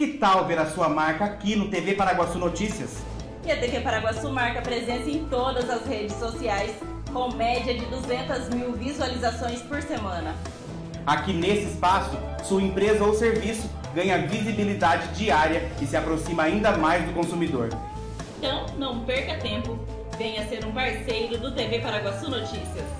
Que tal ver a sua marca aqui no TV Paraguaçu Notícias? E a TV Paraguaçu marca presença em todas as redes sociais, com média de 200 mil visualizações por semana. Aqui nesse espaço, sua empresa ou serviço ganha visibilidade diária e se aproxima ainda mais do consumidor. Então, não perca tempo. Venha ser um parceiro do TV Paraguaçu Notícias.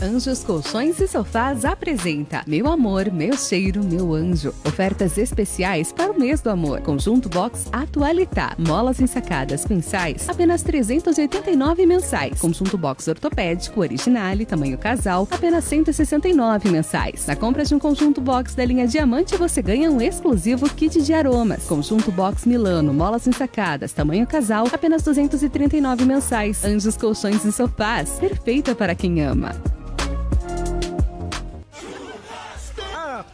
Anjos Colchões e Sofás apresenta Meu Amor, Meu Cheiro, Meu Anjo. Ofertas especiais para o mês do amor. Conjunto Box Atualitá. Molas ensacadas quinçais, apenas 389 mensais. Conjunto Box Ortopédico Originale, tamanho casal, apenas 169 mensais. Na compra de um conjunto box da linha Diamante, você ganha um exclusivo kit de aromas. Conjunto Box Milano, molas ensacadas, tamanho casal, apenas 239 mensais. Anjos Colchões e Sofás. Perfeita para quem ama.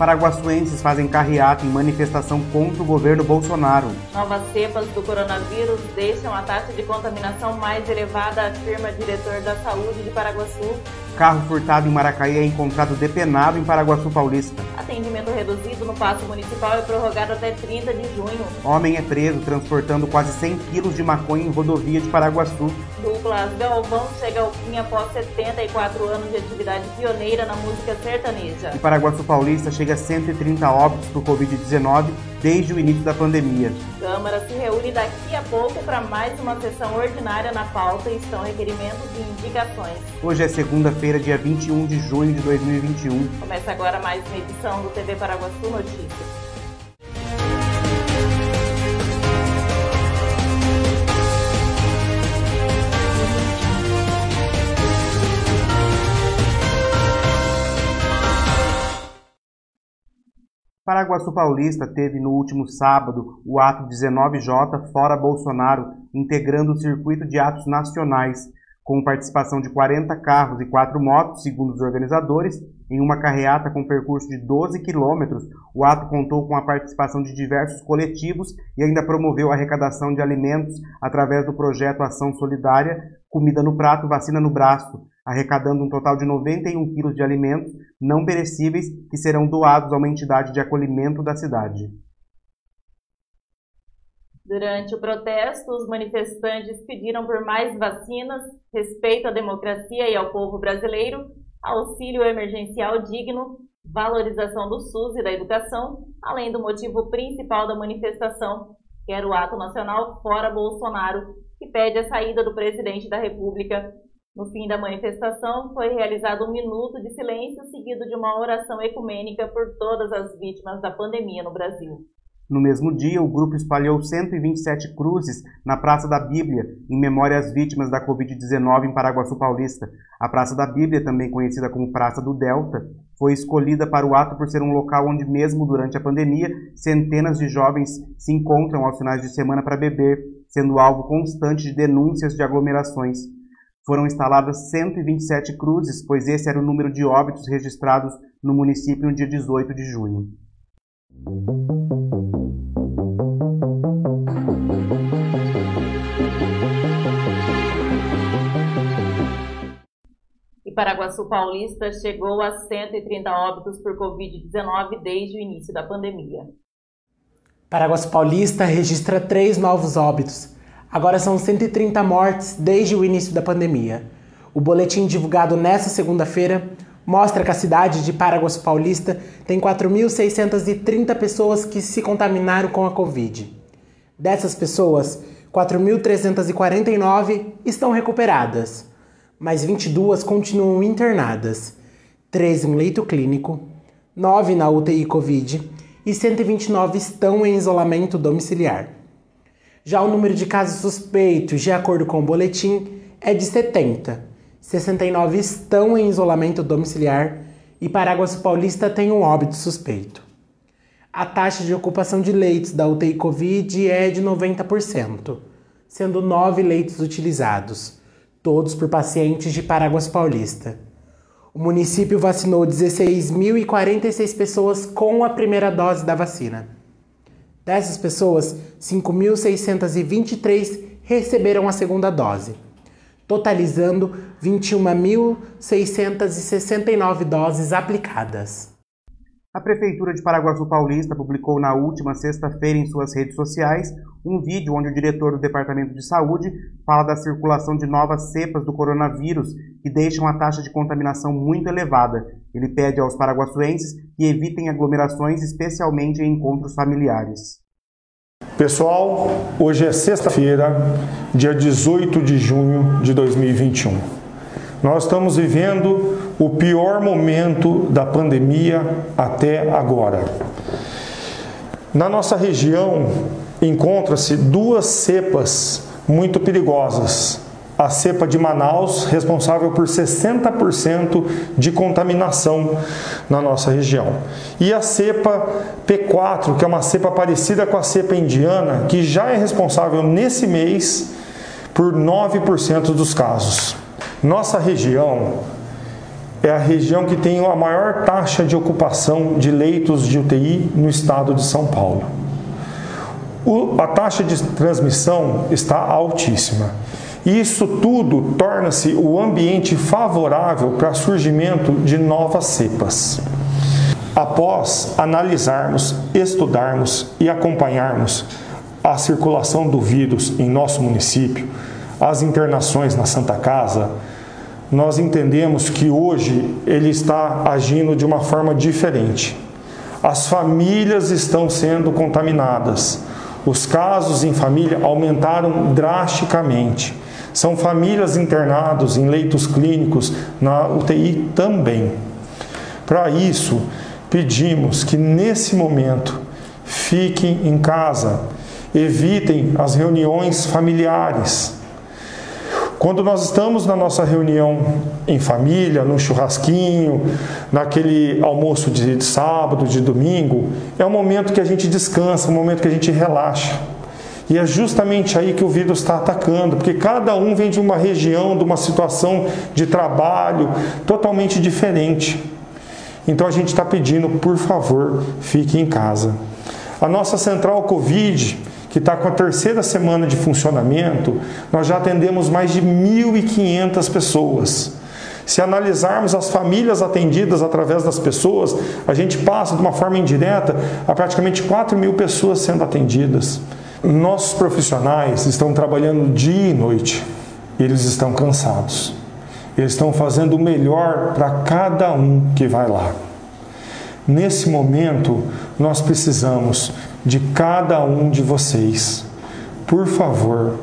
Paraguaçuenses fazem carreata em manifestação contra o governo Bolsonaro. Novas cepas do coronavírus deixam a taxa de contaminação mais elevada, afirma diretor da saúde de Paraguaçu. Carro furtado em Maracaí é encontrado depenado em Paraguaçu Paulista. Atendimento reduzido no Paço Municipal é prorrogado até 30 de junho. Homem é preso transportando quase 100 quilos de maconha em rodovia de Paraguaçu. Douglas Galvão chega ao fim após 74 anos de atividade pioneira na música sertaneja. E Paraguaçu Paulista chega a 130 óbitos por Covid-19 desde o início da pandemia. Câmara se reúne daqui a pouco para mais uma sessão ordinária na pauta e estão requerimentos e indicações. Hoje é segunda-feira, dia 21 de junho de 2021. Começa agora mais uma edição do TV Paraguaçu Notícias. Paraguaçu Paulista teve no último sábado o ato 19J Fora Bolsonaro, integrando o circuito de atos nacionais, com participação de 40 carros e 4 motos, segundo os organizadores. Em uma carreata com percurso de 12 quilômetros, o ato contou com a participação de diversos coletivos e ainda promoveu a arrecadação de alimentos através do projeto Ação Solidária Comida no Prato, Vacina no Braço, arrecadando um total de 91 quilos de alimentos não perecíveis que serão doados a uma entidade de acolhimento da cidade. Durante o protesto, os manifestantes pediram por mais vacinas, respeito à democracia e ao povo brasileiro, auxílio emergencial digno, valorização do SUS e da educação, além do motivo principal da manifestação, que era o ato nacional Fora Bolsonaro, que pede a saída do presidente da República. No fim da manifestação, foi realizado um minuto de silêncio, seguido de uma oração ecumênica por todas as vítimas da pandemia no Brasil. No mesmo dia, o grupo espalhou 127 cruzes na Praça da Bíblia, em memória às vítimas da Covid-19 em Paraguaçu Paulista. A Praça da Bíblia, também conhecida como Praça do Delta, foi escolhida para o ato por ser um local onde, mesmo durante a pandemia, centenas de jovens se encontram aos finais de semana para beber, sendo alvo constante de denúncias de aglomerações. Foram instaladas 127 cruzes, pois esse era o número de óbitos registrados no município no dia 18 de junho. E Paraguaçu Paulista chegou a 130 óbitos por Covid-19 desde o início da pandemia. Paraguaçu Paulista registra três novos óbitos. Agora são 130 mortes desde o início da pandemia. O boletim divulgado nesta segunda-feira mostra que a cidade de Paraguaçu Paulista tem 4.630 pessoas que se contaminaram com a Covid. Dessas pessoas, 4.349 estão recuperadas, mas 22 continuam internadas, 3 em leito clínico, 9 na UTI Covid e 129 estão em isolamento domiciliar. Já o número de casos suspeitos, de acordo com o boletim, é de 70. 69 estão em isolamento domiciliar e Paraguaçu Paulista tem um óbito suspeito. A taxa de ocupação de leitos da UTI Covid é de 90%, sendo 9 leitos utilizados, todos por pacientes de Paraguaçu Paulista. O município vacinou 16.046 pessoas com a primeira dose da vacina. Dessas pessoas, 5.623 receberam a segunda dose, totalizando 21.669 doses aplicadas. A Prefeitura de Paraguaçu Paulista publicou na última sexta-feira em suas redes sociais um vídeo onde o diretor do Departamento de Saúde fala da circulação de novas cepas do coronavírus que deixam a taxa de contaminação muito elevada. Ele pede aos paraguaçuenses que evitem aglomerações, especialmente em encontros familiares. Pessoal, hoje é sexta-feira, dia 18 de junho de 2021. Nós estamos vivendo o pior momento da pandemia até agora. Na nossa região encontra-se duas cepas muito perigosas. A cepa de Manaus, responsável por 60% de contaminação na nossa região. E a cepa P4, que é uma cepa parecida com a cepa indiana, que já é responsável nesse mês por 9% dos casos. Nossa região é a região que tem a maior taxa de ocupação de leitos de UTI no estado de São Paulo. O, a taxa de transmissão está altíssima. Isso tudo torna-se o ambiente favorável para surgimento de novas cepas. Após analisarmos, estudarmos e acompanharmos a circulação do vírus em nosso município, as internações na Santa Casa, nós entendemos que hoje ele está agindo de uma forma diferente. As famílias estão sendo contaminadas. Os casos em família aumentaram drasticamente. São famílias internados em leitos clínicos na UTI também. Para isso, pedimos que nesse momento fiquem em casa, evitem as reuniões familiares quando nós estamos na nossa reunião em família, no churrasquinho, naquele almoço de sábado, de domingo, é um momento que a gente descansa, um momento que a gente relaxa. E é justamente aí que o vírus está atacando, porque cada um vem de uma região, de uma situação de trabalho totalmente diferente. Então a gente está pedindo, por favor, fique em casa. A nossa central Covid, que está com a terceira semana de funcionamento, nós já atendemos mais de 1.500 pessoas. Se analisarmos as famílias atendidas através das pessoas, a gente passa de uma forma indireta a praticamente 4 mil pessoas sendo atendidas. Nossos profissionais estão trabalhando dia e noite, eles estão cansados. Eles estão fazendo o melhor para cada um que vai lá. Nesse momento, nós precisamos de cada um de vocês. Por favor,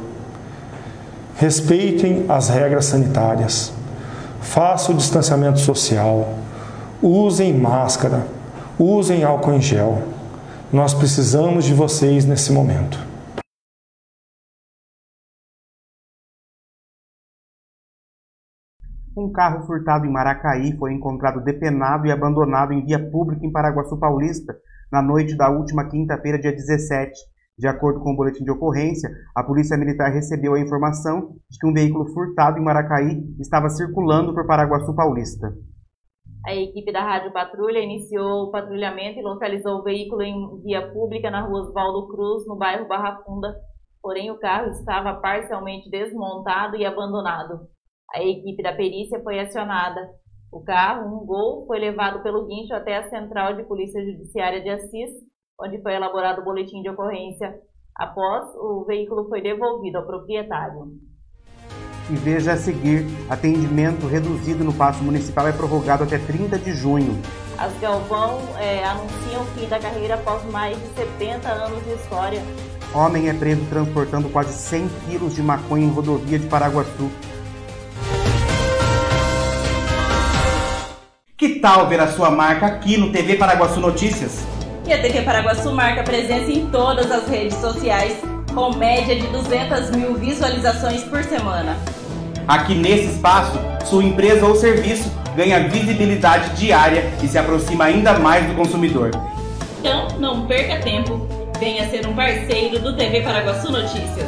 respeitem as regras sanitárias, façam o distanciamento social, usem máscara, usem álcool em gel. Nós precisamos de vocês nesse momento. Um carro furtado em Maracaí foi encontrado depenado e abandonado em via pública em Paraguaçu Paulista na noite da última quinta-feira, dia 17. De acordo com o boletim de ocorrência, a Polícia Militar recebeu a informação de que um veículo furtado em Maracaí estava circulando por Paraguaçu Paulista. A equipe da Rádio Patrulha iniciou o patrulhamento e localizou o veículo em via pública na rua Oswaldo Cruz, no bairro Barra Funda. Porém, o carro estava parcialmente desmontado e abandonado. A equipe da perícia foi acionada. O carro, um Gol, foi levado pelo guincho até a Central de Polícia Judiciária de Assis, onde foi elaborado o boletim de ocorrência. Após, o veículo foi devolvido ao proprietário. E veja a seguir, atendimento reduzido no Paço Municipal é prorrogado até 30 de junho. As Galvão é, anunciam o fim da carreira após mais de 70 anos de história. Homem é preso transportando quase 100 quilos de maconha em rodovia de Paraguaçu. Que tal ver a sua marca aqui no TV Paraguaçu Notícias? E a TV Paraguaçu marca presença em todas as redes sociais, com média de 200 mil visualizações por semana. Aqui nesse espaço, sua empresa ou serviço ganha visibilidade diária e se aproxima ainda mais do consumidor. Então, não perca tempo. Venha ser um parceiro do TV Paraguaçu Notícias.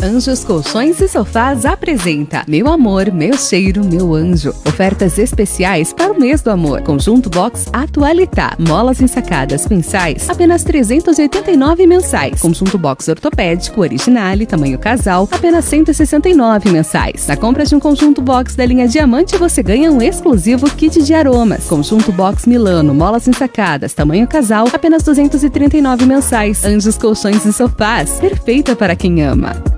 Anjos Colchões e Sofás apresenta Meu Amor, Meu Cheiro, Meu Anjo. Ofertas especiais para o mês do amor. Conjunto Box Atualitá. Molas ensacadas mensais, apenas 389 mensais. Conjunto Box Ortopédico Originale, tamanho casal, apenas 169 mensais. Na compra de um conjunto box da linha Diamante, você ganha um exclusivo kit de aromas. Conjunto Box Milano, molas ensacadas, tamanho casal, apenas 239 mensais. Anjos Colchões e Sofás, perfeita para quem ama.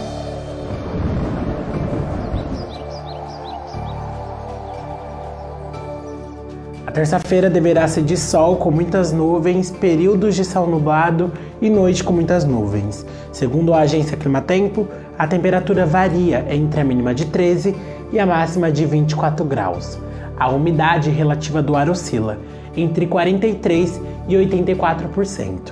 A terça-feira deverá ser de sol com muitas nuvens, períodos de céu nublado e noite com muitas nuvens. Segundo a agência Climatempo, a temperatura varia entre a mínima de 13 e a máxima de 24 graus. A umidade relativa do ar oscila entre 43 e 84%.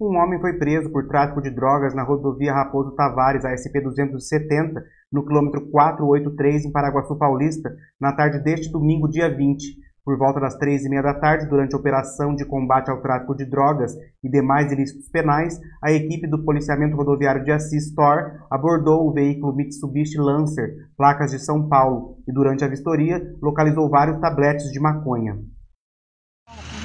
Um homem foi preso por tráfico de drogas na rodovia Raposo Tavares, a SP-270, no quilômetro 483, em Paraguaçu Paulista, na tarde deste domingo, dia 20. Por volta das três e meia da tarde, durante a operação de combate ao tráfico de drogas e demais ilícitos penais, a equipe do policiamento rodoviário de Assis Tor abordou o veículo Mitsubishi Lancer, placas de São Paulo, e durante a vistoria localizou vários tabletes de maconha.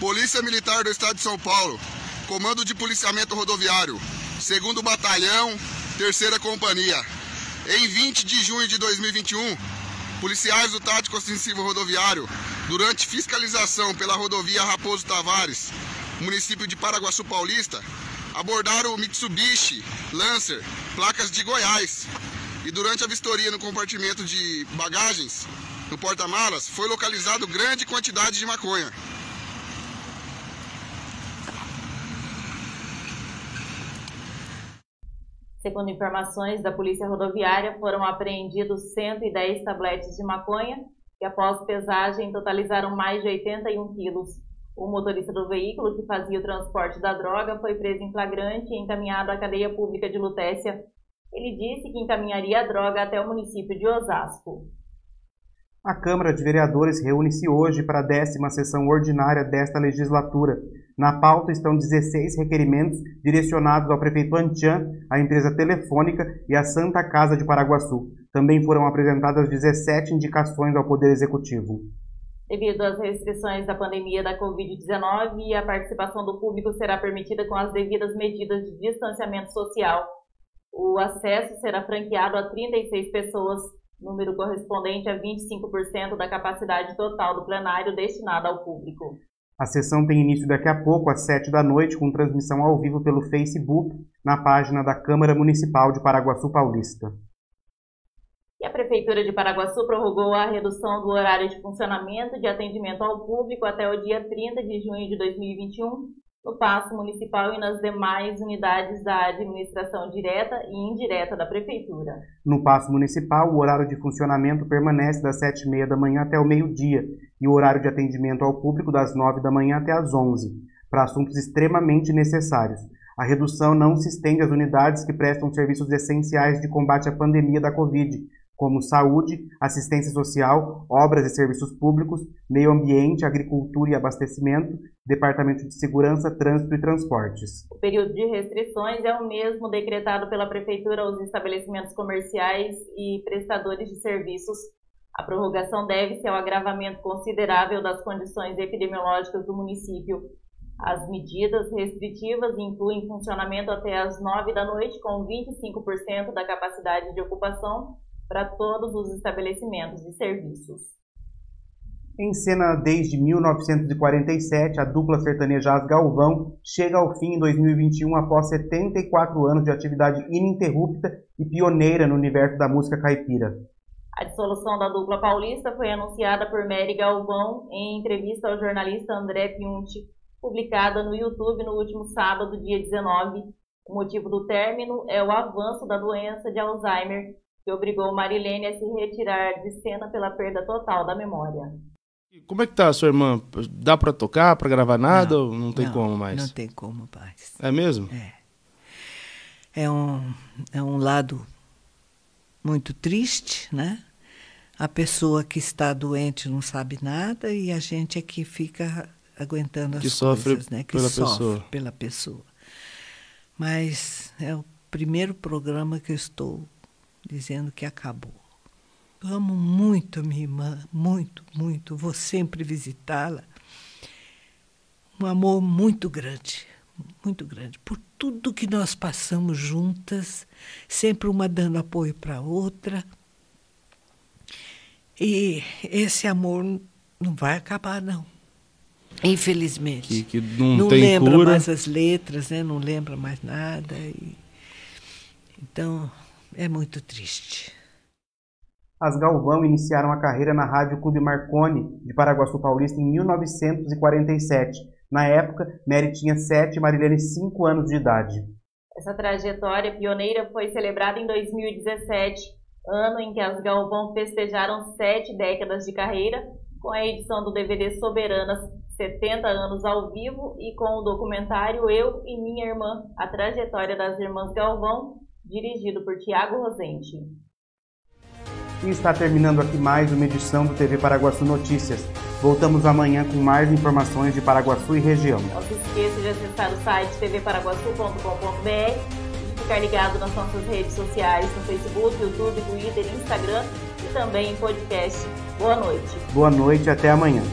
Polícia Militar do Estado de São Paulo, Comando de Policiamento Rodoviário, 2 Batalhão, Terceira Companhia. Em 20 de junho de 2021, policiais do Tático Ostensivo Rodoviário, durante fiscalização pela rodovia Raposo Tavares, município de Paraguaçu Paulista, abordaram o Mitsubishi Lancer, placas de Goiás. E durante a vistoria no compartimento de bagagens, no porta-malas, foi localizado grande quantidade de maconha. Segundo informações da Polícia Rodoviária, foram apreendidos 110 tabletes de maconha que, após pesagem, totalizaram mais de 81 quilos. O motorista do veículo que fazia o transporte da droga foi preso em flagrante e encaminhado à cadeia pública de Lutécia. Ele disse que encaminharia a droga até o município de Osasco. A Câmara de Vereadores reúne-se hoje para a décima sessão ordinária desta legislatura. Na pauta estão 16 requerimentos direcionados ao prefeito Antian, à empresa telefônica e à Santa Casa de Paraguaçu. Também foram apresentadas 17 indicações ao Poder Executivo. Devido às restrições da pandemia da Covid-19, a participação do público será permitida com as devidas medidas de distanciamento social. O acesso será franqueado a 36 pessoas, número correspondente a 25% da capacidade total do plenário destinada ao público. A sessão tem início daqui a pouco, às 7 da noite, com transmissão ao vivo pelo Facebook, na página da Câmara Municipal de Paraguaçu Paulista. E a Prefeitura de Paraguaçu prorrogou a redução do horário de funcionamento de atendimento ao público até o dia 30 de junho de 2021, no Paço Municipal e nas demais unidades da administração direta e indireta da Prefeitura. No Paço Municipal, o horário de funcionamento permanece das 7h30 da manhã até o meio-dia e o horário de atendimento ao público das 9 da manhã até as 11, para assuntos extremamente necessários. A redução não se estende às unidades que prestam serviços essenciais de combate à pandemia da Covid, como saúde, assistência social, obras e serviços públicos, meio ambiente, agricultura e abastecimento, departamento de segurança, trânsito e transportes. O período de restrições é o mesmo decretado pela Prefeitura aos estabelecimentos comerciais e prestadores de serviços. A prorrogação deve-se ao agravamento considerável das condições epidemiológicas do município. As medidas restritivas incluem funcionamento até às 9 da noite, com 25% da capacidade de ocupação para todos os estabelecimentos e serviços. Em cena desde 1947, a dupla sertaneja As Galvão chega ao fim em 2021 após 74 anos de atividade ininterrupta e pioneira no universo da música caipira. A dissolução da dupla paulista foi anunciada por Mary Galvão em entrevista ao jornalista André Piunti, publicada no YouTube no último sábado, dia 19. O motivo do término é o avanço da doença de Alzheimer que obrigou Marilene a se retirar de cena pela perda total da memória. Como é que tá a sua irmã? Dá para tocar, para gravar nada não, ou não tem não, como mais? Não tem como mais. É mesmo? É. É um, é um lado muito triste, né? A pessoa que está doente não sabe nada e a gente é que fica aguentando que as sofre coisas, né? Que pela sofre pessoa. pela pessoa. Mas é o primeiro programa que eu estou dizendo que acabou. Eu amo muito a minha irmã, muito, muito. Vou sempre visitá-la. Um amor muito grande, muito grande. Por tudo que nós passamos juntas, sempre uma dando apoio para a outra. E esse amor não vai acabar, não. Infelizmente. Que, que não, não lembra cura. mais as letras, né? não lembra mais nada. E... Então, é muito triste. As Galvão iniciaram a carreira na Rádio Clube Marconi, de Paraguaçu Paulista, em 1947. Na época, Mary tinha 7 e Marilene 5 anos de idade. Essa trajetória pioneira foi celebrada em 2017, ano em que as Galvão festejaram sete décadas de carreira, com a edição do DVD Soberanas 70 anos ao vivo e com o documentário Eu e Minha Irmã, a trajetória das irmãs Galvão, dirigido por Tiago Rosente. E está terminando aqui mais uma edição do TV Paraguaçu Notícias. Voltamos amanhã com mais informações de Paraguaçu e região. Não se esqueça de acessar o site tvparaguaçu.com.br e ficar ligado nas nossas redes sociais, no Facebook, YouTube, Twitter, Instagram e também em podcast. Boa noite. Boa noite e até amanhã.